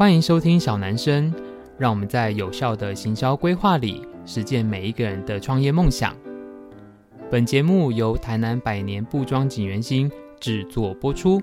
欢迎收听小男生，让我们在有效的行销规划里实践每一个人的创业梦想。本节目由台南百年布庄锦源星制作播出。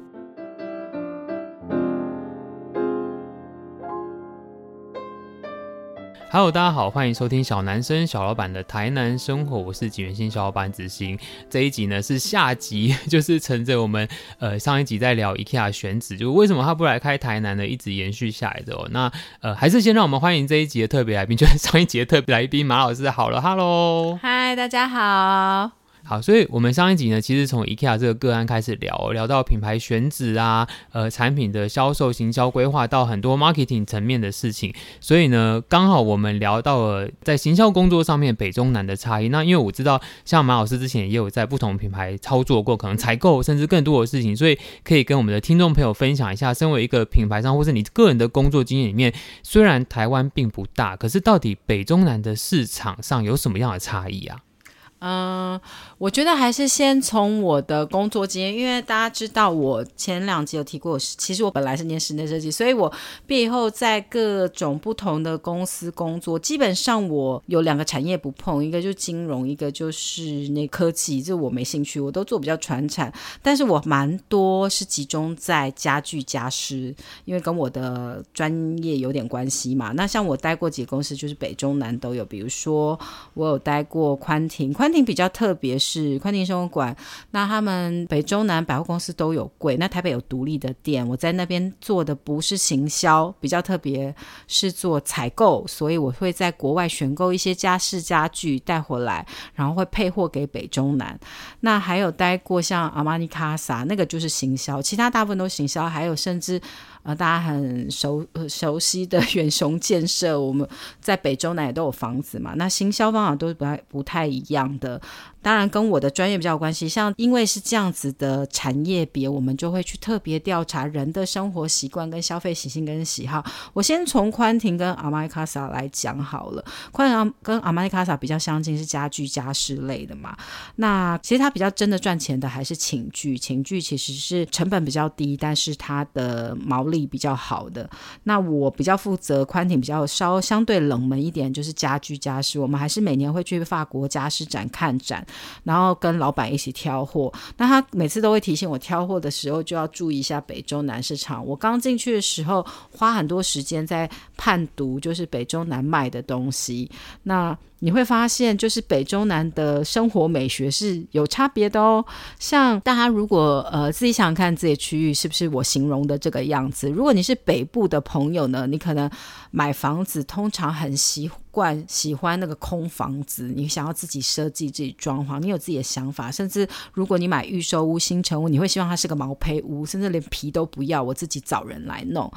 Hello，大家好，欢迎收听小男生小老板的台南生活，我是景元新小老板子欣。这一集呢是下集，就是乘着我们呃上一集在聊 IKEA 选址，就为什么他不来开台南呢？一直延续下来的哦。那呃还是先让我们欢迎这一集的特别来宾，就是上一集的特别来宾马老师。好了，Hello，嗨，大家好。好，所以我们上一集呢，其实从 IKEA 这个个案开始聊，聊到品牌选址啊，呃，产品的销售、行销规划，到很多 marketing 层面的事情。所以呢，刚好我们聊到了在行销工作上面北中南的差异。那因为我知道，像马老师之前也有在不同品牌操作过，可能采购甚至更多的事情，所以可以跟我们的听众朋友分享一下，身为一个品牌商或是你个人的工作经验里面，虽然台湾并不大，可是到底北中南的市场上有什么样的差异啊？嗯，我觉得还是先从我的工作经验，因为大家知道我前两集有提过，其实我本来是念室内设计，所以我毕业后在各种不同的公司工作，基本上我有两个产业不碰，一个就是金融，一个就是那科技，这我没兴趣，我都做比较传产，但是我蛮多是集中在家具家饰，因为跟我的专业有点关系嘛。那像我待过几个公司，就是北中南都有，比如说我有待过宽庭宽。宽庭比较特别，是宽庭生活馆，那他们北中南百货公司都有柜，那台北有独立的店，我在那边做的不是行销，比较特别是做采购，所以我会在国外选购一些家饰家具带回来，然后会配货给北中南。那还有待过像阿玛尼卡萨，那个就是行销，其他大部分都行销，还有甚至。呃，大家很熟呃熟悉的 远雄建设，我们在北中南也都有房子嘛。那行销方法都不太不太一样的。当然跟我的专业比较有关系，像因为是这样子的产业别，我们就会去特别调查人的生活习惯、跟消费习性、跟喜好。我先从宽庭跟阿玛尼卡萨来讲好了。宽庭跟阿玛尼卡萨比较相近，是家具家饰类的嘛。那其实它比较真的赚钱的还是寝具，寝具其实是成本比较低，但是它的毛利比较好的。那我比较负责宽庭比较稍相对冷门一点，就是家居家饰。我们还是每年会去法国家饰展看展。然后跟老板一起挑货，那他每次都会提醒我挑货的时候就要注意一下北中南市场。我刚进去的时候花很多时间在判读，就是北中南卖的东西。那你会发现，就是北中南的生活美学是有差别的哦。像大家如果呃自己想看自己区域是不是我形容的这个样子？如果你是北部的朋友呢，你可能买房子通常很习惯喜欢那个空房子，你想要自己设计、自己装潢，你有自己的想法。甚至如果你买预售屋、新城屋，你会希望它是个毛坯屋，甚至连皮都不要，我自己找人来弄。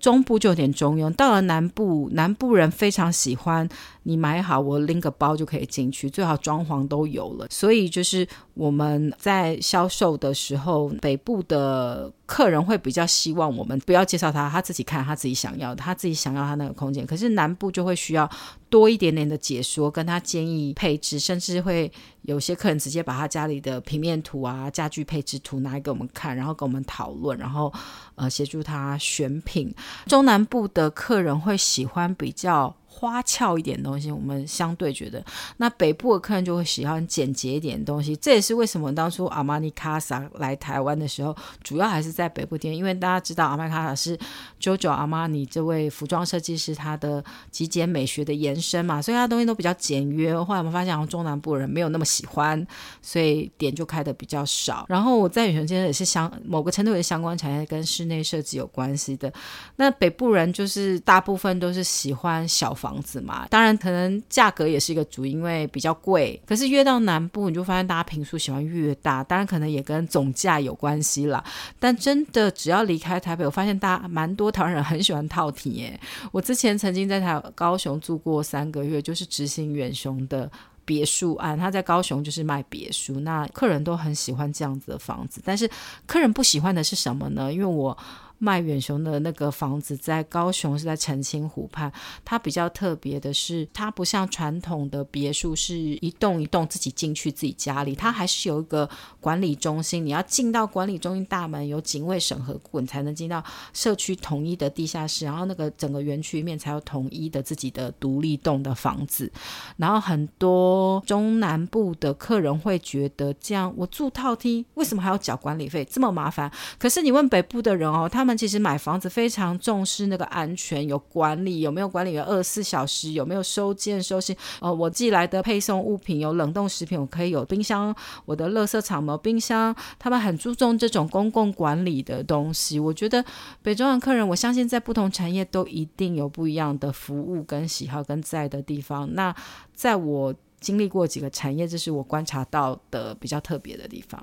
中部就有点中庸，到了南部，南部人非常喜欢你买好我。拎个包就可以进去，最好装潢都有了。所以就是我们在销售的时候，北部的客人会比较希望我们不要介绍他，他自己看他自己想要的，他自己想要他那个空间。可是南部就会需要多一点点的解说，跟他建议配置，甚至会有些客人直接把他家里的平面图啊、家具配置图拿来给我们看，然后跟我们讨论，然后呃协助他选品。中南部的客人会喜欢比较。花俏一点东西，我们相对觉得，那北部的客人就会喜欢简洁一点的东西。这也是为什么当初阿玛尼卡萨来台湾的时候，主要还是在北部店，因为大家知道阿玛尼卡萨是 JoJo 阿玛尼这位服装设计师他的极简美学的延伸嘛，所以他东西都比较简约。后来我们发现，中南部人没有那么喜欢，所以店就开的比较少。然后我在远雄街也是相某个程度也是相关产业跟室内设计有关系的。那北部人就是大部分都是喜欢小房。房子嘛，当然可能价格也是一个主因，为比较贵。可是越到南部，你就发现大家平数喜欢越大，当然可能也跟总价有关系啦。但真的只要离开台北，我发现大家蛮多台湾人很喜欢套体耶。我之前曾经在台高雄住过三个月，就是执行远雄的别墅案，他在高雄就是卖别墅，那客人都很喜欢这样子的房子。但是客人不喜欢的是什么呢？因为我。卖远雄的那个房子在高雄，是在澄清湖畔。它比较特别的是，它不像传统的别墅是一栋一栋自己进去自己家里，它还是有一个管理中心。你要进到管理中心大门，有警卫审核过，你才能进到社区统一的地下室。然后那个整个园区里面才有统一的自己的独立栋的房子。然后很多中南部的客人会觉得，这样我住套厅，为什么还要缴管理费？这么麻烦。可是你问北部的人哦，他他们其实买房子非常重视那个安全，有管理，有没有管理员二十四小时，有没有收件收信？呃，我寄来的配送物品有冷冻食品，我可以有冰箱，我的垃圾场没有冰箱，他们很注重这种公共管理的东西。我觉得北中南客人，我相信在不同产业都一定有不一样的服务跟喜好跟在的地方。那在我。经历过几个产业，这是我观察到的比较特别的地方。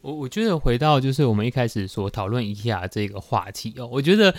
我我觉得回到就是我们一开始所讨论 IKEA 这个话题哦，我觉得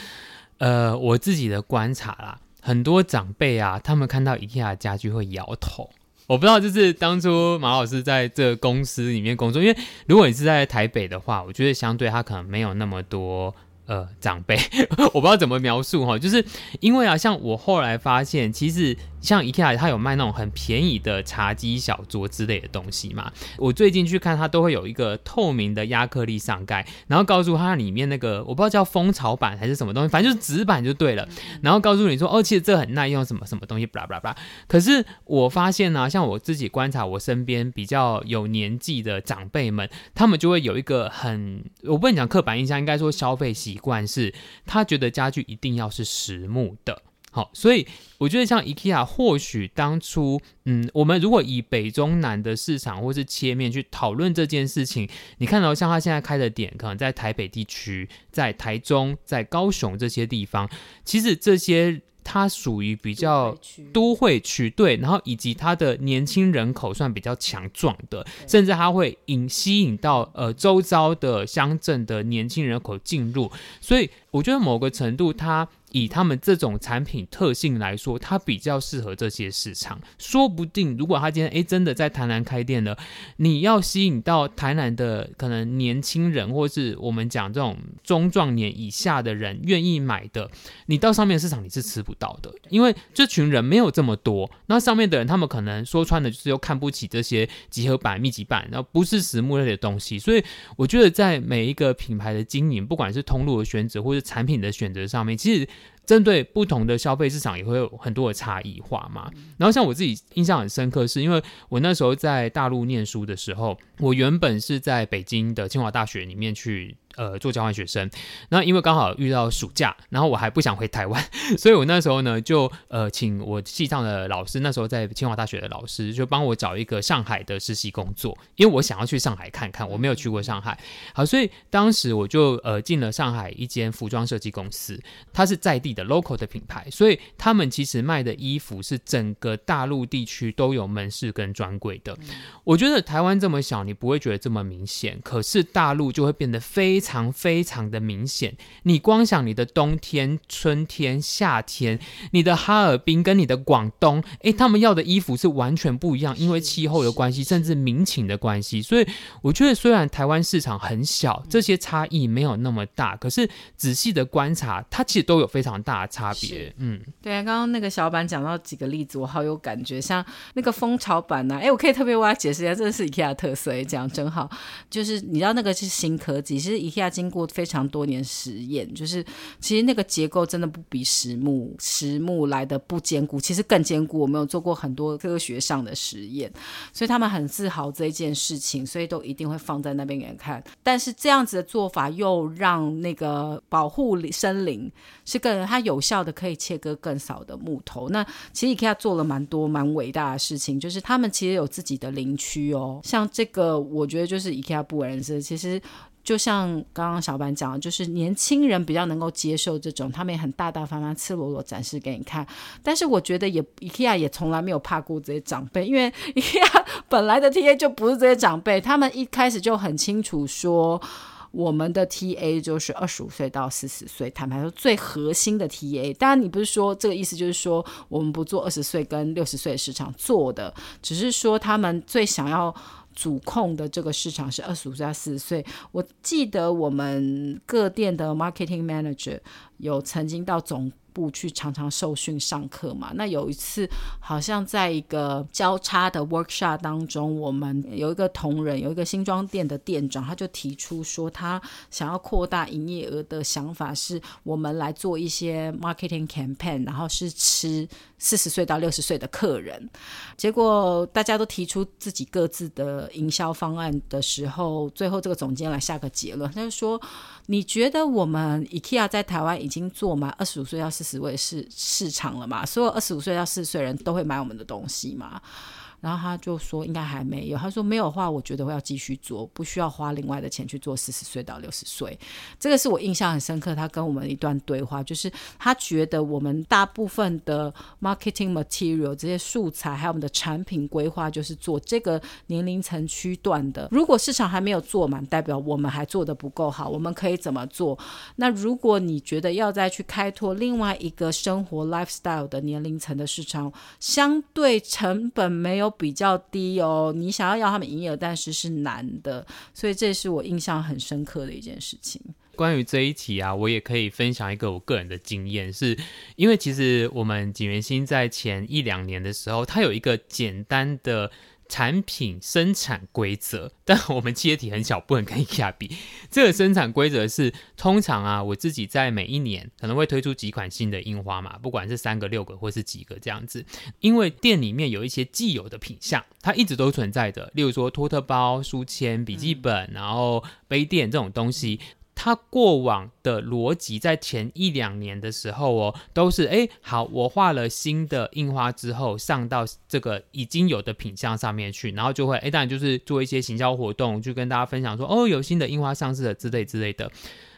呃我自己的观察啦，很多长辈啊，他们看到 IKEA 家具会摇头。我不知道，就是当初马老师在这个公司里面工作，因为如果你是在台北的话，我觉得相对他可能没有那么多。呃，长辈，我不知道怎么描述哈，就是因为啊，像我后来发现，其实像 IKEA 它有卖那种很便宜的茶几、小桌之类的东西嘛。我最近去看，它都会有一个透明的亚克力上盖，然后告诉它里面那个我不知道叫蜂巢板还是什么东西，反正就是纸板就对了。然后告诉你说，哦，其实这很耐用，什么什么东西，巴拉巴拉巴拉。可是我发现呢、啊，像我自己观察，我身边比较有年纪的长辈们，他们就会有一个很，我不能讲刻板印象，应该说消费。习惯是，他觉得家具一定要是实木的，好，所以我觉得像 IKEA，或许当初，嗯，我们如果以北中南的市场或是切面去讨论这件事情，你看到像他现在开的点，可能在台北地区、在台中、在高雄这些地方，其实这些。它属于比较都会区，对，然后以及它的年轻人口算比较强壮的，甚至它会引吸引到呃周遭的乡镇的年轻人口进入，所以我觉得某个程度它。以他们这种产品特性来说，它比较适合这些市场。说不定，如果他今天诶真的在台南开店了，你要吸引到台南的可能年轻人，或是我们讲这种中壮年以下的人愿意买的，你到上面市场你是吃不到的，因为这群人没有这么多。那上面的人他们可能说穿了就是又看不起这些集合板、密集板，然后不是实木类的东西。所以我觉得在每一个品牌的经营，不管是通路的选择或是产品的选择上面，其实。针对不同的消费市场也会有很多的差异化嘛。然后像我自己印象很深刻，是因为我那时候在大陆念书的时候，我原本是在北京的清华大学里面去。呃，做交换学生，那因为刚好遇到暑假，然后我还不想回台湾，所以我那时候呢就呃请我系上的老师，那时候在清华大学的老师，就帮我找一个上海的实习工作，因为我想要去上海看看，我没有去过上海。好，所以当时我就呃进了上海一间服装设计公司，它是在地的 local 的品牌，所以他们其实卖的衣服是整个大陆地区都有门市跟专柜的。我觉得台湾这么小，你不会觉得这么明显，可是大陆就会变得非。非常非常的明显，你光想你的冬天、春天、夏天，你的哈尔滨跟你的广东，诶，他们要的衣服是完全不一样，因为气候的关系，甚至民情的关系。所以我觉得，虽然台湾市场很小，这些差异没有那么大，可是仔细的观察，它其实都有非常大的差别。嗯，对啊，刚刚那个小板讲到几个例子，我好有感觉，像那个蜂巢板呐，诶，我可以特别为他解释一下，这是 IKEA 特色，讲真好，就是你知道那个是新科技，其实 IKEA 经过非常多年实验，就是其实那个结构真的不比实木实木来的不坚固，其实更坚固。我们有做过很多科学上的实验，所以他们很自豪这一件事情，所以都一定会放在那边给人看。但是这样子的做法又让那个保护森林是更它有效的，可以切割更少的木头。那其实 IKEA 做了蛮多蛮伟大的事情，就是他们其实有自己的林区哦，像这个我觉得就是 IKEA 不为人知，其实。就像刚刚小板讲的，就是年轻人比较能够接受这种，他们也很大大方方、赤裸裸展示给你看。但是我觉得也，IKEA 也从来没有怕过这些长辈，因为 IKEA 本来的 TA 就不是这些长辈，他们一开始就很清楚说，我们的 TA 就是二十五岁到四十岁，坦白说最核心的 TA。当然，你不是说这个意思，就是说我们不做二十岁跟六十岁的市场做的，只是说他们最想要。主控的这个市场是二十五岁到四十岁。我记得我们各店的 marketing manager 有曾经到总部去常常受训上课嘛。那有一次好像在一个交叉的 workshop 当中，我们有一个同仁，有一个新装店的店长，他就提出说他想要扩大营业额的想法是，我们来做一些 marketing campaign，然后是吃四十岁到六十岁的客人。结果大家都提出自己各自的营销方案的时候，最后这个总监来下个结论，他就说。你觉得我们 IKEA 在台湾已经做满二十五岁到四十位市市场了嘛？所有二十五岁到四十岁人都会买我们的东西嘛？然后他就说应该还没有，他说没有的话，我觉得会要继续做，不需要花另外的钱去做四十岁到六十岁。这个是我印象很深刻，他跟我们一段对话，就是他觉得我们大部分的 marketing material 这些素材，还有我们的产品规划，就是做这个年龄层区段的。如果市场还没有做满，代表我们还做得不够好。我们可以怎么做？那如果你觉得要再去开拓另外一个生活 lifestyle 的年龄层的市场，相对成本没有。比较低哦，你想要要他们营业额，但是是难的，所以这是我印象很深刻的一件事情。关于这一题啊，我也可以分享一个我个人的经验，是因为其实我们景元星在前一两年的时候，他有一个简单的。产品生产规则，但我们企业体很小，不能跟 IKEA 比。这个生产规则是，通常啊，我自己在每一年可能会推出几款新的印花嘛，不管是三个、六个或是几个这样子。因为店里面有一些既有的品相，它一直都存在的，例如说托特包、书签、笔记本，然后杯垫这种东西。他过往的逻辑在前一两年的时候哦，都是哎好，我画了新的印花之后上到这个已经有的品相上面去，然后就会哎当然就是做一些行销活动，就跟大家分享说哦有新的印花上市了之类之类的。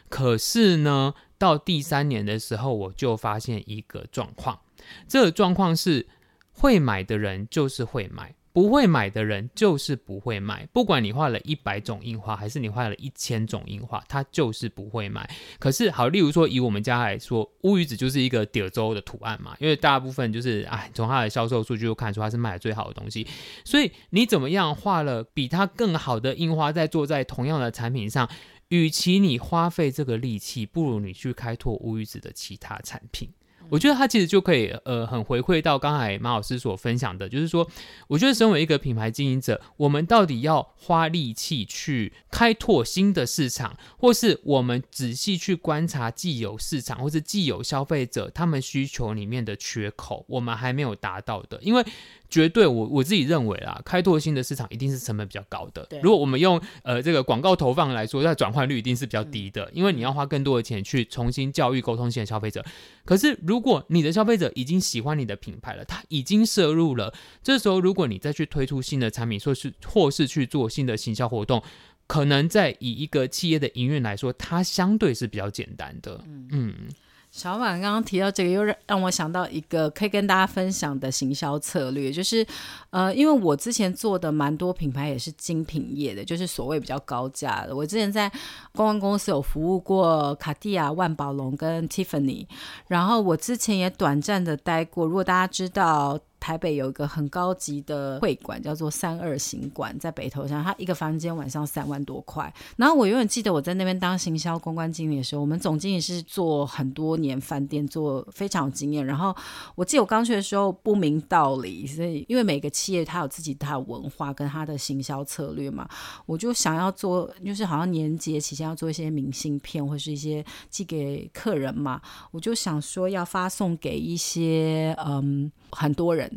可是呢，到第三年的时候，我就发现一个状况，这个状况是会买的人就是会买。不会买的人就是不会买，不管你画了一百种印花，还是你画了一千种印花，他就是不会买。可是好，例如说以我们家来说，乌鱼子就是一个点洲的图案嘛，因为大部分就是哎，从它的销售数据就看出它是卖的最好的东西。所以你怎么样画了比它更好的印花，在做在同样的产品上，与其你花费这个力气，不如你去开拓乌鱼子的其他产品。我觉得他其实就可以，呃，很回馈到刚才马老师所分享的，就是说，我觉得身为一个品牌经营者，我们到底要花力气去开拓新的市场，或是我们仔细去观察既有市场或是既有消费者他们需求里面的缺口，我们还没有达到的，因为。绝对，我我自己认为啊，开拓新的市场一定是成本比较高的。如果我们用呃这个广告投放来说，它转换率一定是比较低的，因为你要花更多的钱去重新教育沟通新的消费者。可是如果你的消费者已经喜欢你的品牌了，他已经摄入了，这时候如果你再去推出新的产品，说是或是去做新的行销活动，可能在以一个企业的营运来说，它相对是比较简单的。嗯。嗯小婉刚刚提到这个，又让让我想到一个可以跟大家分享的行销策略，就是，呃，因为我之前做的蛮多品牌也是精品业的，就是所谓比较高价的。我之前在公关公司有服务过卡地亚、万宝龙跟 Tiffany，然后我之前也短暂的待过。如果大家知道。台北有一个很高级的会馆，叫做三二行馆，在北投上，它一个房间晚上三万多块。然后我永远记得我在那边当行销公关经理的时候，我们总经理是做很多年饭店，做非常有经验。然后我记得我刚去的时候不明道理，所以因为每个企业它有自己它的文化跟它的行销策略嘛，我就想要做，就是好像年节期间要做一些明信片或是一些寄给客人嘛，我就想说要发送给一些嗯。很多人，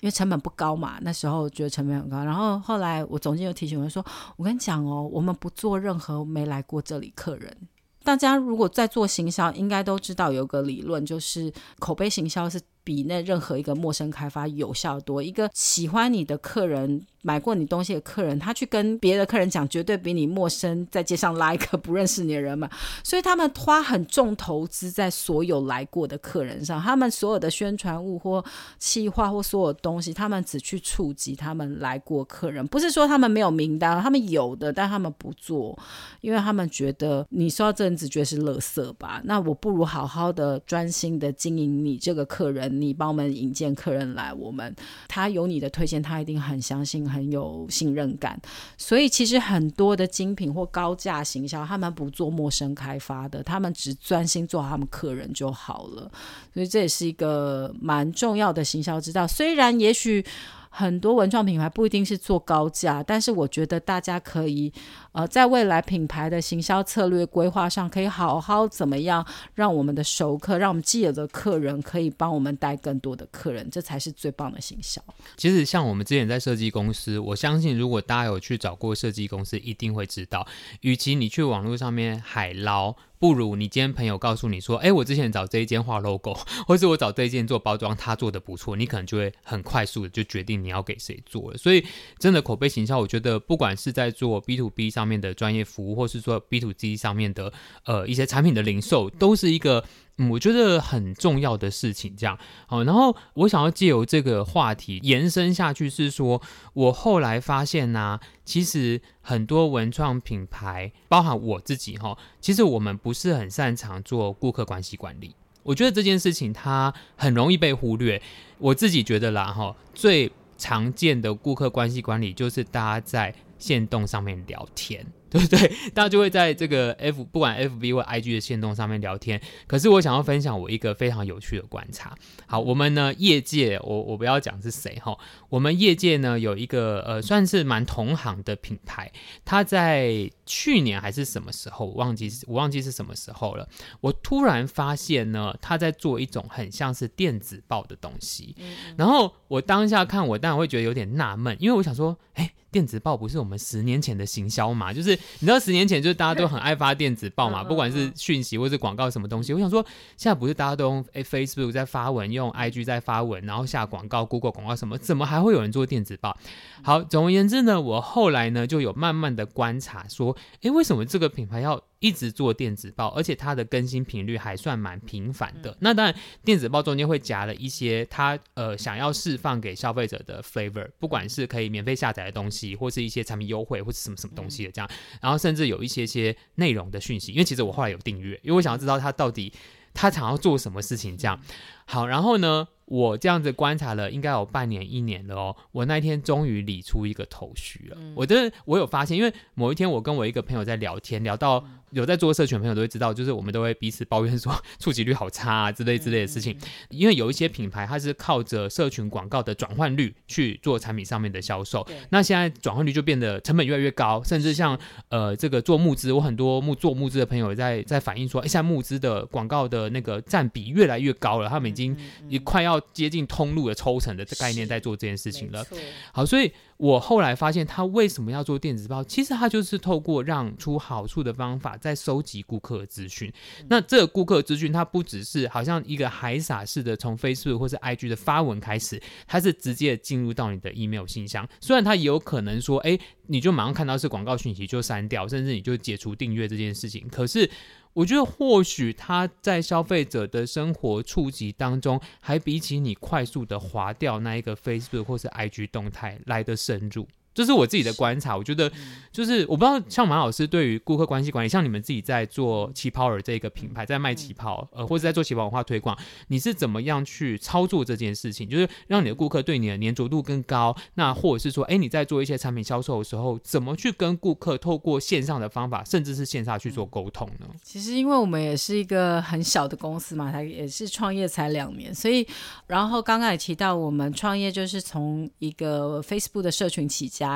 因为成本不高嘛，那时候觉得成本很高。然后后来我总监又提醒我说：“我跟你讲哦，我们不做任何没来过这里客人。大家如果在做行销，应该都知道有个理论，就是口碑行销是比那任何一个陌生开发有效多。一个喜欢你的客人。”买过你东西的客人，他去跟别的客人讲，绝对比你陌生在街上拉一个不认识你的人嘛。所以他们花很重投资在所有来过的客人上，他们所有的宣传物或企划或所有东西，他们只去触及他们来过客人，不是说他们没有名单，他们有的，但他们不做，因为他们觉得你收到这人只觉得是垃圾吧。那我不如好好的专心的经营你这个客人，你帮我们引荐客人来，我们他有你的推荐，他一定很相信。很有信任感。所以其实很多的精品或高价行销，他们不做陌生开发的，他们只专心做好他们客人就好了。所以这也是一个蛮重要的行销之道。虽然也许。很多文创品牌不一定是做高价，但是我觉得大家可以，呃，在未来品牌的行销策略规划上，可以好好怎么样让我们的熟客，让我们既有的客人可以帮我们带更多的客人，这才是最棒的行销。其实像我们之前在设计公司，我相信如果大家有去找过设计公司，一定会知道，与其你去网络上面海捞。不如你今天朋友告诉你说，哎，我之前找这一间画 logo，或是我找这一间做包装，他做的不错，你可能就会很快速的就决定你要给谁做了。所以，真的口碑行销，我觉得不管是在做 B to B 上面的专业服务，或是说 B to G 上面的呃一些产品的零售，都是一个。我觉得很重要的事情，这样好。然后我想要借由这个话题延伸下去，是说我后来发现呢、其实很多文创品牌，包含我自己哈，其实我们不是很擅长做顾客关系管理。我觉得这件事情它很容易被忽略。我自己觉得啦哈，最常见的顾客关系管理就是大家在线动上面聊天。对不 对？大家就会在这个 F 不管 FB 或 IG 的线动上面聊天。可是我想要分享我一个非常有趣的观察。好，我们呢业界，我我不要讲是谁哈。我们业界呢有一个呃算是蛮同行的品牌，它在去年还是什么时候，我忘记我忘记是什么时候了。我突然发现呢，它在做一种很像是电子报的东西。然后我当下看，我当然会觉得有点纳闷，因为我想说，哎。电子报不是我们十年前的行销嘛？就是你知道十年前就是大家都很爱发电子报嘛，不管是讯息或是广告什么东西。我想说，现在不是大家都用 Facebook 在发文，用 IG 在发文，然后下广告、Google 广告什么，怎么还会有人做电子报？好，总而言之呢，我后来呢就有慢慢的观察说，诶，为什么这个品牌要一直做电子报，而且它的更新频率还算蛮频繁的。那当然，电子报中间会夹了一些它呃想要释放给消费者的 flavor，不管是可以免费下载的东西，或是一些产品优惠，或是什么什么东西的这样。然后甚至有一些些内容的讯息，因为其实我后来有订阅，因为我想要知道它到底它想要做什么事情这样。好，然后呢，我这样子观察了应该有半年一年了哦，我那一天终于理出一个头绪了。我真的我有发现，因为某一天我跟我一个朋友在聊天，聊到。有在做社群的朋友都会知道，就是我们都会彼此抱怨说触及率好差啊之类之类的事情。因为有一些品牌它是靠着社群广告的转换率去做产品上面的销售，那现在转换率就变得成本越来越高，甚至像呃这个做募资，我很多募做募资的朋友在在反映说，哎，现在募资的广告的那个占比越来越高了，他们已经也快要接近通路的抽成的概念在做这件事情了。好，所以。我后来发现，他为什么要做电子报？其实他就是透过让出好处的方法，在收集顾客资讯。那这个顾客资讯，它不只是好像一个海撒式的从 Facebook 或是 IG 的发文开始，它是直接进入到你的 email 信箱。虽然它也有可能说，哎，你就马上看到是广告讯息就删掉，甚至你就解除订阅这件事情。可是。我觉得或许他在消费者的生活触及当中，还比起你快速的划掉那一个 Facebook 或是 IG 动态来得深入。这是我自己的观察，我觉得就是我不知道，像马老师对于顾客关系管理，像你们自己在做旗袍儿这个品牌，在卖旗袍，呃，或者在做旗袍文化推广，你是怎么样去操作这件事情？就是让你的顾客对你的粘着度更高，那或者是说，哎，你在做一些产品销售的时候，怎么去跟顾客透过线上的方法，甚至是线下去做沟通呢？其实，因为我们也是一个很小的公司嘛，它也是创业才两年，所以，然后刚刚也提到，我们创业就是从一个 Facebook 的社群起家。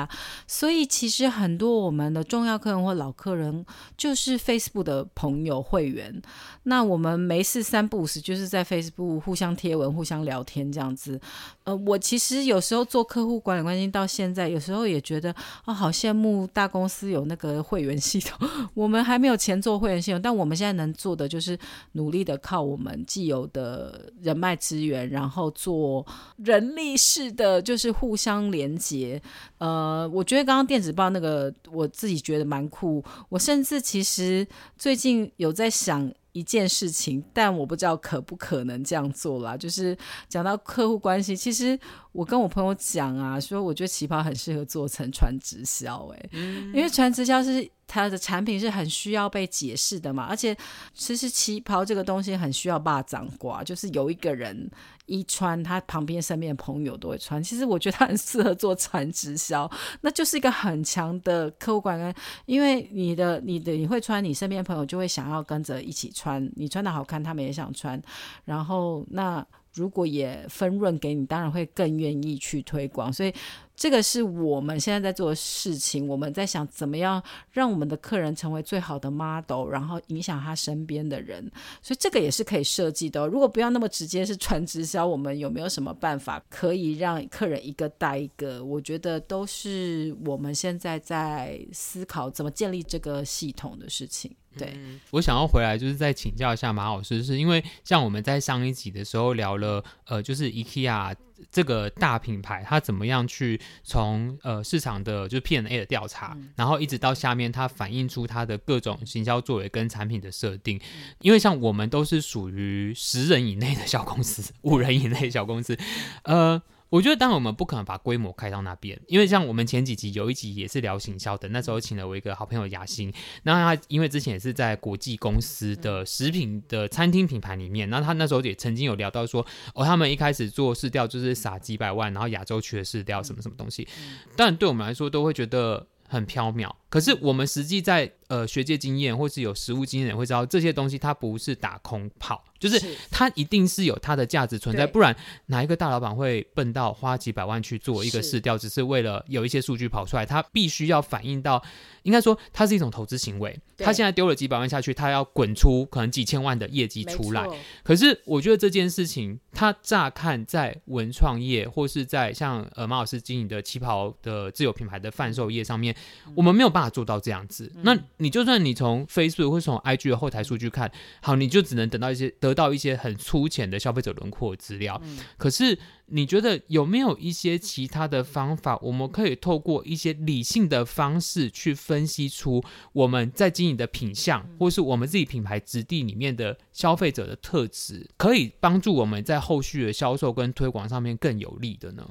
所以其实很多我们的重要客人或老客人就是 Facebook 的朋友会员，那我们没事三不五时就是在 Facebook 互相贴文、互相聊天这样子。呃，我其实有时候做客户管理关系到现在，有时候也觉得啊、好羡慕大公司有那个会员系统，我们还没有钱做会员系统，但我们现在能做的就是努力的靠我们既有的人脉资源，然后做人力式的就是互相连接，呃。呃，我觉得刚刚电子报那个，我自己觉得蛮酷。我甚至其实最近有在想一件事情，但我不知道可不可能这样做啦。就是讲到客户关系，其实我跟我朋友讲啊，说我觉得旗袍很适合做成传直销，哎，因为传直销是。它的产品是很需要被解释的嘛，而且其实旗袍这个东西很需要霸掌挂，就是有一个人一穿，他旁边身边的朋友都会穿。其实我觉得他很适合做传直销，那就是一个很强的客户管跟，因为你的你的你会穿，你身边朋友就会想要跟着一起穿，你穿的好看，他们也想穿，然后那。如果也分润给你，当然会更愿意去推广。所以这个是我们现在在做的事情。我们在想怎么样让我们的客人成为最好的 model，然后影响他身边的人。所以这个也是可以设计的。如果不要那么直接是传直销，我们有没有什么办法可以让客人一个带一个？我觉得都是我们现在在思考怎么建立这个系统的事情。对、我想要回来就是再请教一下马老师，是因为像我们在上一集的时候聊了，呃，就是 IKEA 这个大品牌，它怎么样去从呃市场的就是 P&A 的调查，嗯，然后一直到下面它反映出它的各种行销作为跟产品的设定，嗯，因为像我们都是属于十人以内的小公司，五人以内的小公司，呃。我觉得，当然我们不可能把规模开到那边，因为像我们前几集有一集也是聊行销的，那时候请了我一个好朋友雅欣，那他因为之前也是在国际公司的食品的餐厅品牌里面，那他那时候也曾经有聊到说，哦，他们一开始做市调就是撒几百万，然后亚洲区的市调什么什么东西，但对我们来说都会觉得很飘渺。可是我们实际在呃学界经验或是有实务经验会知道，这些东西它不是打空炮。就是它一定是有它的价值存在，不然哪一个大老板会笨到花几百万去做一个试调，只是为了有一些数据跑出来？他必须要反映到，应该说它是一种投资行为。他现在丢了几百万下去，他要滚出可能几千万的业绩出来。可是我觉得这件事情，它乍看在文创业或是在像呃马老师经营的旗袍的自有品牌的贩售业上面，我们没有办法做到这样子。那你就算你从 Facebook 或从 IG 的后台数据看，好，你就只能等到一些得。到一些很粗浅的消费者轮廓资料，嗯，可是你觉得有没有一些其他的方法，我们可以透过一些理性的方式去分析出我们在经营的品相，或是我们自己品牌质地里面的消费者的特质，可以帮助我们在后续的销售跟推广上面更有利的呢？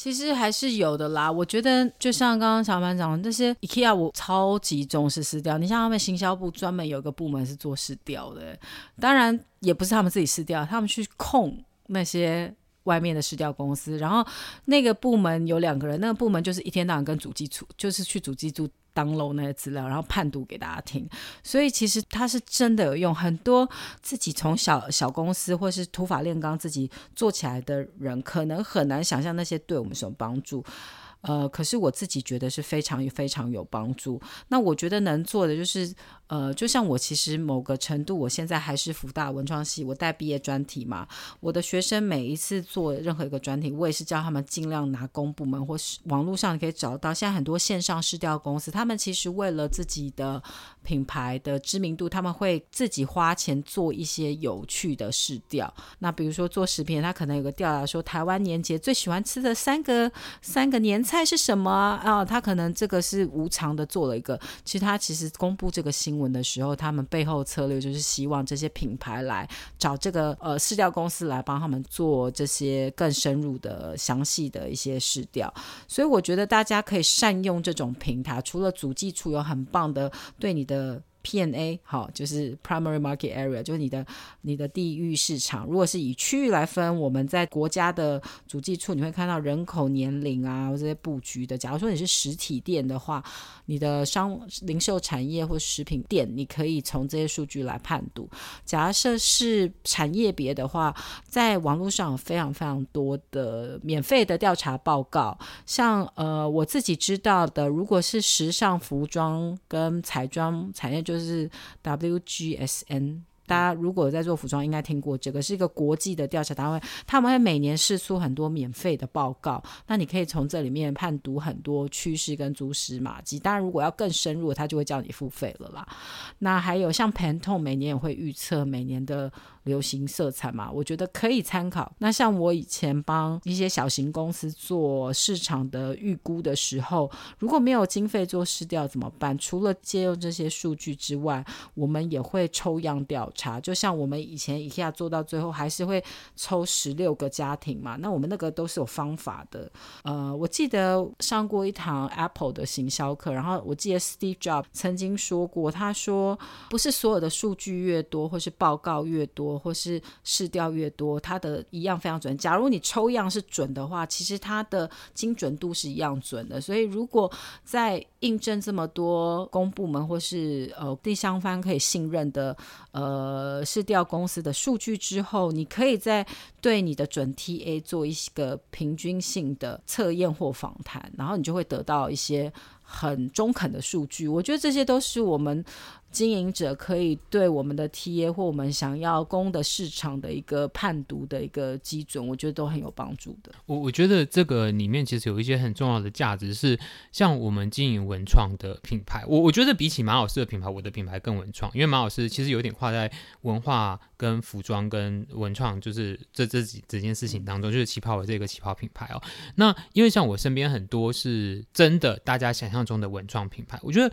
其实还是有的啦，我觉得就像刚刚小班讲的，那些 IKEA 我超级重视试调。你像他们行销部专门有一个部门是做试调的，当然也不是他们自己试调，他们去控那些外面的试调公司。然后那个部门有两个人，那个部门就是一天到晚跟主机处，就是去主机处。Download 那些资料，然后判读给大家听，所以其实它是真的有用。很多自己从小小公司或是土法炼钢自己做起来的人，可能很难想象那些对我们什么帮助。呃，可是我自己觉得是非常非常有帮助。那我觉得能做的就是。呃，就像我其实某个程度，我现在还是福大文创系，我带毕业专题嘛。我的学生每一次做任何一个专题，我也是叫他们尽量拿公部门或是网络上可以找到。现在很多线上试调公司，他们其实为了自己的品牌的知名度，他们会自己花钱做一些有趣的试调。那比如说做食品，他可能有个调查说台湾年节最喜欢吃的三个三个年菜是什么啊？他可能这个是无偿的做了一个，其实他其实公布这个新闻。的时候，他们背后策略就是希望这些品牌来找这个呃市调公司来帮他们做这些更深入的、详细的一些市调。所以我觉得大家可以善用这种平台，除了主计处有很棒的对你的。P&A 好，就是 Primary Market Area，就是你的你的地域市场。如果是以区域来分，我们在国家的主计处，你会看到人口、年龄啊这些布局的。假如说你是实体店的话，你的商零售产业或食品店，你可以从这些数据来判读。假设是产业别的话，在网络上有非常非常多的免费的调查报告，像呃我自己知道的，如果是时尚服装跟彩妆产业。就是 WGSN。大家如果在做服装，应该听过这个，是一个国际的调查单位，他们会每年试出很多免费的报告，那你可以从这里面判读很多趋势跟蛛丝马迹。当然，如果要更深入，他就会叫你付费了啦。那还有像 Pantone 每年也会预测每年的流行色彩嘛，我觉得可以参考。那像我以前帮一些小型公司做市场的预估的时候，如果没有经费做市调怎么办？除了借用这些数据之外，我们也会抽样调查。就像我们以前一下做到最后，还是会抽十六个家庭嘛。那我们那个都是有方法的。呃，我记得上过一堂 Apple 的行销课，然后我记得 Steve Jobs 曾经说过，他说不是所有的数据越多，或是报告越多，或是试调越多，它的一样非常准。假如你抽样是准的话，其实它的精准度是一样准的。所以如果在印证这么多公部门或是呃第三方可以信任的呃试调公司的数据之后，你可以在对你的准 TA 做一个平均性的测验或访谈，然后你就会得到一些很中肯的数据。我觉得这些都是我们。经营者可以对我们的 TA 或我们想要攻的市场的一个判读的一个基准，我觉得都很有帮助的。我我觉得这个里面其实有一些很重要的价值，是像我们经营文创的品牌，我我觉得比起马老师的品牌，我的品牌更文创，因为马老师其实有点跨在文化跟服装跟文创，就是这这几这件事情当中，就是旗袍的这个旗袍品牌哦。那因为像我身边很多是真的大家想象中的文创品牌，我觉得。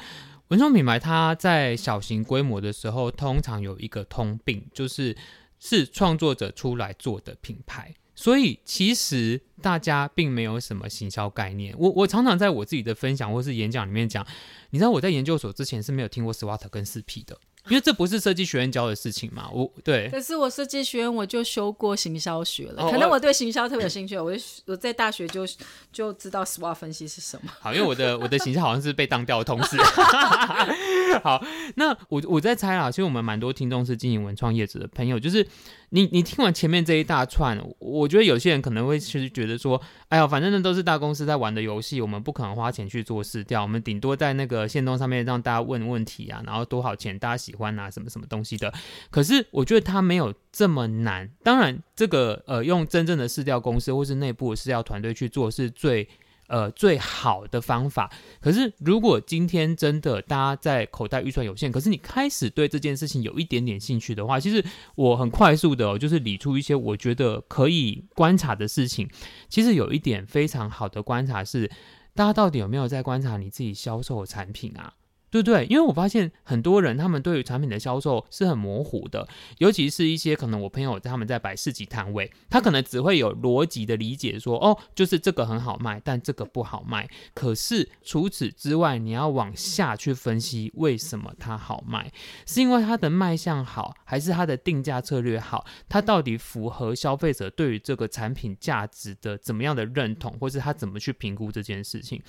文创品牌，它在小型规模的时候，通常有一个通病，就是是创作者出来做的品牌，所以其实大家并没有什么行销概念。我我常常在我自己的分享或是演讲里面讲，你知道我在研究所之前是没有听过 SWOT 跟四 P 的。因为这不是设计学院教的事情嘛，我对。可是我设计学院我就修过行销学了，哦、可能我对行销特别有兴趣，我就我在大学就就知道 SWOT 分析是什么。好，因为我的我的形象好像是被当掉的同事。好，那我我在猜啊，其实我们蛮多听众是经营文创业者的朋友，就是。你你听完前面这一大串，我觉得有些人可能会其实觉得说，哎呀，反正那都是大公司在玩的游戏，我们不可能花钱去做试调，我们顶多在那个线动上面让大家问问题啊，然后多少钱大家喜欢啊，什么什么东西的。可是我觉得它没有这么难。当然，这个呃，用真正的试调公司或是内部的市调团队去做是最。呃，最好的方法。可是，如果今天真的大家在口袋预算有限，可是你开始对这件事情有一点点兴趣的话，其实我很快速的哦，就是理出一些我觉得可以观察的事情。其实有一点非常好的观察是，大家到底有没有在观察你自己销售的产品啊？对不对？因为我发现很多人他们对于产品的销售是很模糊的，尤其是一些可能我朋友他们在摆市集摊位，他可能只会有逻辑的理解说，哦，就是这个很好卖，但这个不好卖。可是除此之外，你要往下去分析为什么它好卖，是因为它的卖相好，还是它的定价策略好？它到底符合消费者对于这个产品价值的怎么样的认同，或是他怎么去评估这件事情？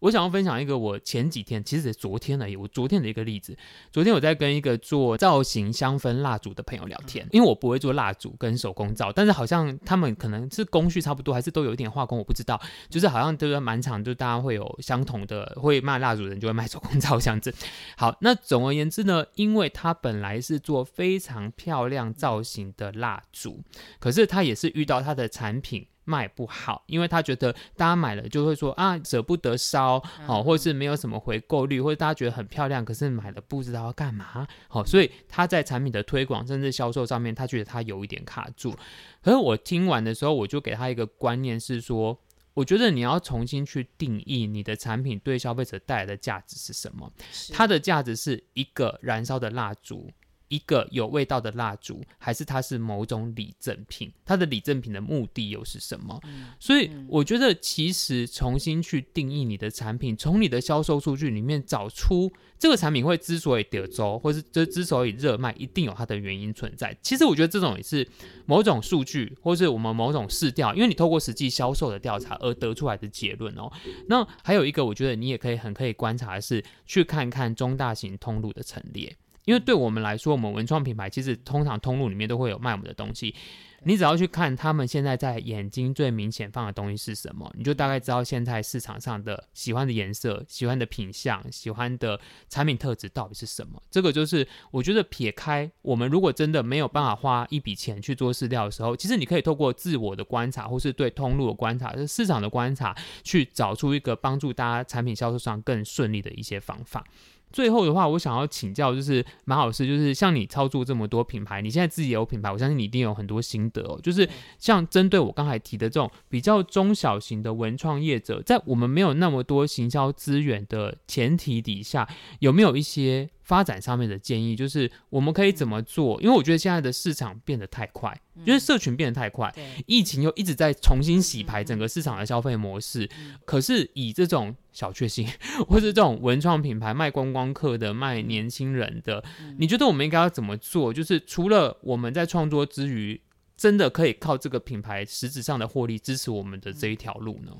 我想要分享一个我前几天，其实昨天呢。我昨天的一个例子，昨天我在跟一个做造型香氛蜡烛的朋友聊天，因为我不会做蜡烛跟手工皂，但是好像他们可能是工序差不多，还是都有一点化工，我不知道，就是好像都是蛮常，就大家会有相同的，会卖蜡烛的人就会卖手工皂这样子。好，那总而言之呢，因为他本来是做非常漂亮造型的蜡烛，可是他也是遇到他的产品。卖不好，因为他觉得大家买了就会说啊，舍不得烧，好、哦，或是没有什么回购率，或者大家觉得很漂亮，可是买了不知道要干嘛，好、哦，所以他在产品的推广甚至销售上面，他觉得他有一点卡住。可是我听完的时候，我就给他一个观念是说，我觉得你要重新去定义你的产品对消费者带来的价值是什么？它的价值是一个燃烧的蜡烛。一个有味道的蜡烛，还是它是某种礼赠品？它的礼赠品的目的又是什么？嗯、所以我觉得，其实重新去定义你的产品，从你的销售数据里面找出这个产品会之所以得周，或是这之所以热卖，一定有它的原因存在。其实我觉得这种也是某种数据，或是我们某种试调，因为你透过实际销售的调查而得出来的结论哦。那还有一个，我觉得你也可以很可以观察的是，去看看中大型通路的陈列。因为对我们来说，我们文创品牌其实通常通路里面都会有卖我们的东西。你只要去看他们现在在眼睛最明显放的东西是什么，你就大概知道现在市场上的喜欢的颜色、喜欢的品相、喜欢的产品特质到底是什么。这个就是我觉得撇开我们如果真的没有办法花一笔钱去做试调的时候，其实你可以透过自我的观察，或是对通路的观察、是市场的观察，去找出一个帮助大家产品销售上更顺利的一些方法。最后的话，我想要请教，就是马老师，就是像你操作这么多品牌，你现在自己也有品牌，我相信你一定有很多心得哦。就是像针对我刚才提的这种比较中小型的文创业者，在我们没有那么多行销资源的前提底下，有没有一些发展上面的建议？就是我们可以怎么做？因为我觉得现在的市场变得太快，就是社群变得太快，疫情又一直在重新洗牌整个市场的消费模式。可是以这种小确幸，或是这种文创品牌卖观光客的、卖年轻人的，你觉得我们应该要怎么做？就是除了我们在创作之余，真的可以靠这个品牌实质上的获利支持我们的这一条路呢？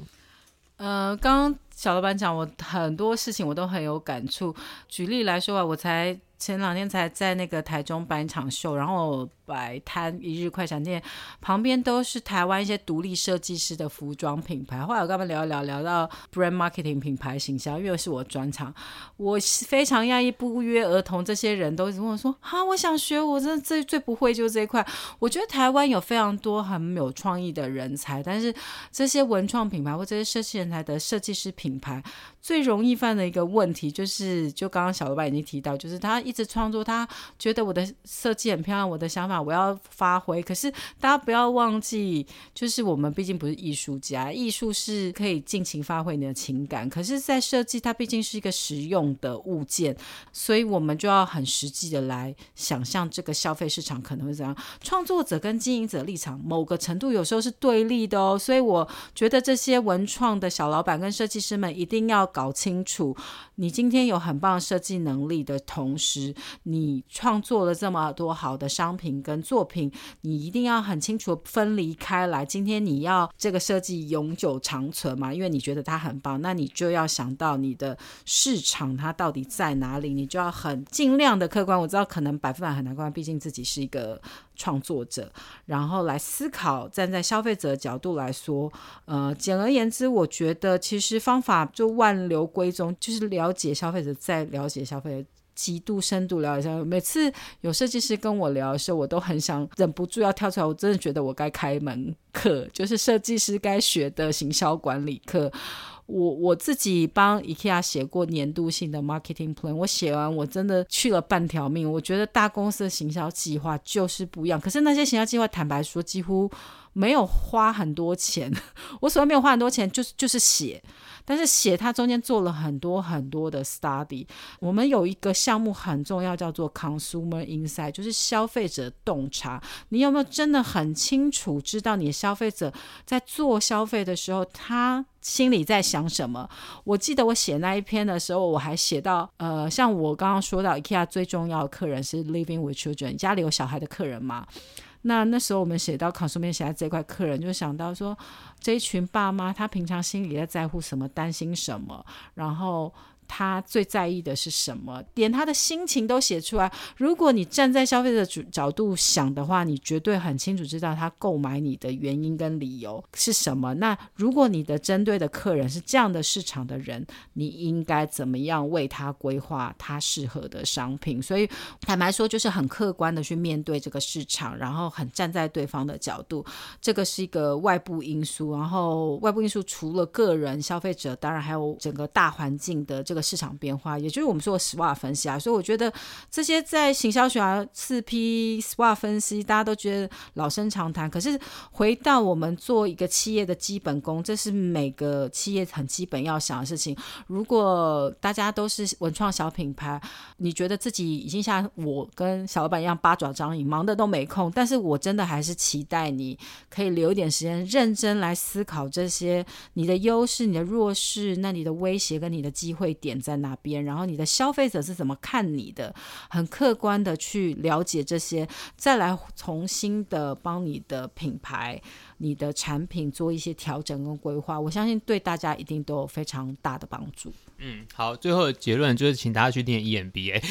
呃，刚刚小老板讲，我很多事情我都很有感触。举例来说啊，我才前两天才在那个台中办一场秀，然后。摆摊一日快闪店旁边都是台湾一些独立设计师的服装品牌。后来我跟他们聊一聊，聊到 brand marketing 品牌形象，因为是我专长，我非常讶异，不约而同，这些人都一直问我说：“哈，我想学，我真的最最不会就是这一块。”我觉得台湾有非常多很有创意的人才，但是这些文创品牌或这些设计人才的设计师品品牌。最容易犯的一个问题就是，就刚刚小老板已经提到，就是他一直创作，他觉得我的设计很漂亮，我的想法。我要发挥，可是大家不要忘记，就是我们毕竟不是艺术家，艺术是可以尽情发挥你的情感。可是，在设计，它毕竟是一个实用的物件，所以我们就要很实际的来想象这个消费市场可能会怎样。创作者跟经营者立场，某个程度有时候是对立的哦。所以我觉得这些文创的小老板跟设计师们一定要搞清楚，你今天有很棒的设计能力的同时，你创作了这么多好的商品。跟作品，你一定要很清楚分离开来。今天你要这个设计永久长存嘛？因为你觉得它很棒，那你就要想到你的市场它到底在哪里，你就要很尽量的客观。我知道可能百分百很难客观，毕竟自己是一个创作者，然后来思考，站在消费者角度来说，呃，简而言之，我觉得其实方法就万流归宗，就是了解消费者，再了解消费者。极度深度了解，每次有设计师跟我聊的时候，我都很想忍不住要跳出来。我真的觉得我该开门课，就是设计师该学的行销管理课。我我自己帮 IKEA 写过年度性的 marketing plan，我写完我真的去了半条命。我觉得大公司的行销计划就是不一样，可是那些行销计划，坦白说几乎没有花很多钱。我所谓没有花很多钱，就是就是写。但是写它中间做了很多很多的 study，我们有一个项目很重要，叫做 consumer insight，就是消费者洞察。你有没有真的很清楚知道你的消费者在做消费的时候，他心里在想什么？我记得我写那一篇的时候，我还写到，呃，像我刚刚说到，IKEA 最重要的客人是 living with children，家里有小孩的客人嘛。那那时候我们写到考书面写在这块客人，就想到说，这一群爸妈他平常心里在在乎什么，担心什么，然后。他最在意的是什么？连他的心情都写出来。如果你站在消费者角度想的话，你绝对很清楚知道他购买你的原因跟理由是什么。那如果你的针对的客人是这样的市场的人，你应该怎么样为他规划他适合的商品？所以坦白说，就是很客观的去面对这个市场，然后很站在对方的角度。这个是一个外部因素，然后外部因素除了个人消费者，当然还有整个大环境的这。个市场变化，也就是我们说的 SWOT 分析啊，所以我觉得这些在行销学四 P SWOT 分析，大家都觉得老生常谈。可是回到我们做一个企业的基本功，这是每个企业很基本要想的事情。如果大家都是文创小品牌，你觉得自己已经像我跟小老板一样八爪章鱼，忙得都没空，但是我真的还是期待你可以留一点时间，认真来思考这些你的优势、你的弱势，那你的威胁跟你的机会。点在那边，然后你的消费者是怎么看你的？很客观的去了解这些，再来重新的帮你的品牌、你的产品做一些调整跟规划。我相信对大家一定都有非常大的帮助。嗯，好，最后的结论就是请大家去念 EMBA，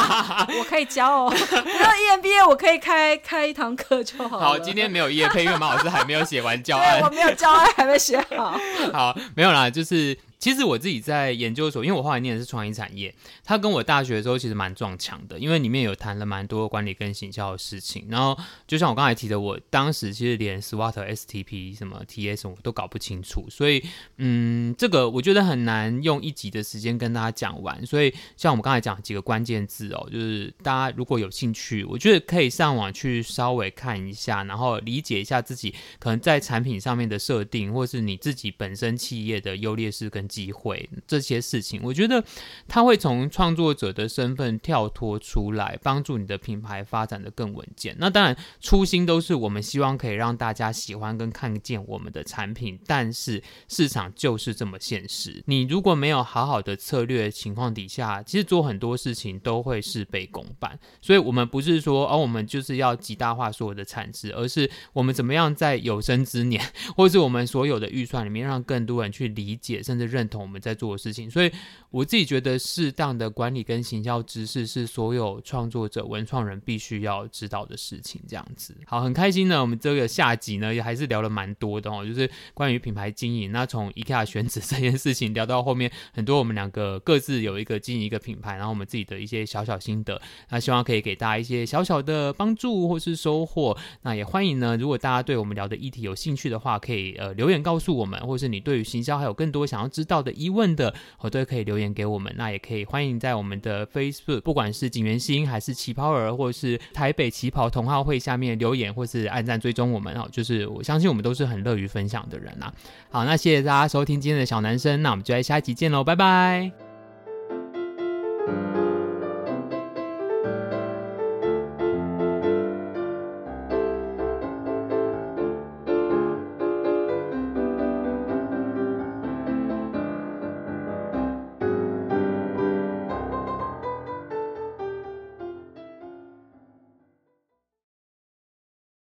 我可以教哦。那 EMBA 我可以开开一堂课就好。好，今天没有业配，因为马老师还没有写完教案，我没有教案还没写好。好，没有啦，就是。其实我自己在研究所，因为我后来念的是创意产业，它跟我大学的时候其实蛮撞墙的，因为里面有谈了蛮多管理跟行销的事情。然后就像我刚才提的，我当时其实连 SWOT、STP 什么 TS 我都搞不清楚，所以嗯，这个我觉得很难用一集的时间跟大家讲完。所以像我们刚才讲几个关键字哦，就是大家如果有兴趣，我觉得可以上网去稍微看一下，然后理解一下自己可能在产品上面的设定，或是你自己本身企业的优劣势跟机会这些事情，我觉得它会从创作者的身份跳脱出来，帮助你的品牌发展得更稳健。那当然，初心都是我们希望可以让大家喜欢跟看见我们的产品，但是市场就是这么现实。你如果没有好好的策略情况底下，其实做很多事情都会事倍功半。所以，我们不是说哦，我们就是要极大化所有的产值，而是我们怎么样在有生之年，或是我们所有的预算里面，让更多人去理解甚至认认同我们在做的事情。所以，我自己觉得适当的管理跟行销知识是所有创作者、文创人必须要知道的事情。这样子，好，很开心呢。我们这个下集呢，也还是聊了蛮多的哦，就是关于品牌经营。那从 IKEA 选址 这件事情聊到后面，很多我们两个各自有一个经营一个品牌，然后我们自己的一些小小心得。那希望可以给大家一些小小的帮助或是收获。那也欢迎呢，如果大家对我们聊的议题有兴趣的话，可以呃留言告诉我们，或是你对于行销还有更多想要知到的疑问的我都可以留言给我们。那也可以欢迎在我们的 facebook 不管是景元星还是旗袍儿或是台北旗袍同号会下面留言或是按赞追踪我们哦就是我相信我们都是很乐于分享的人啊。好那谢谢大家收听今天的小男生那我们就在下一集见喽拜拜。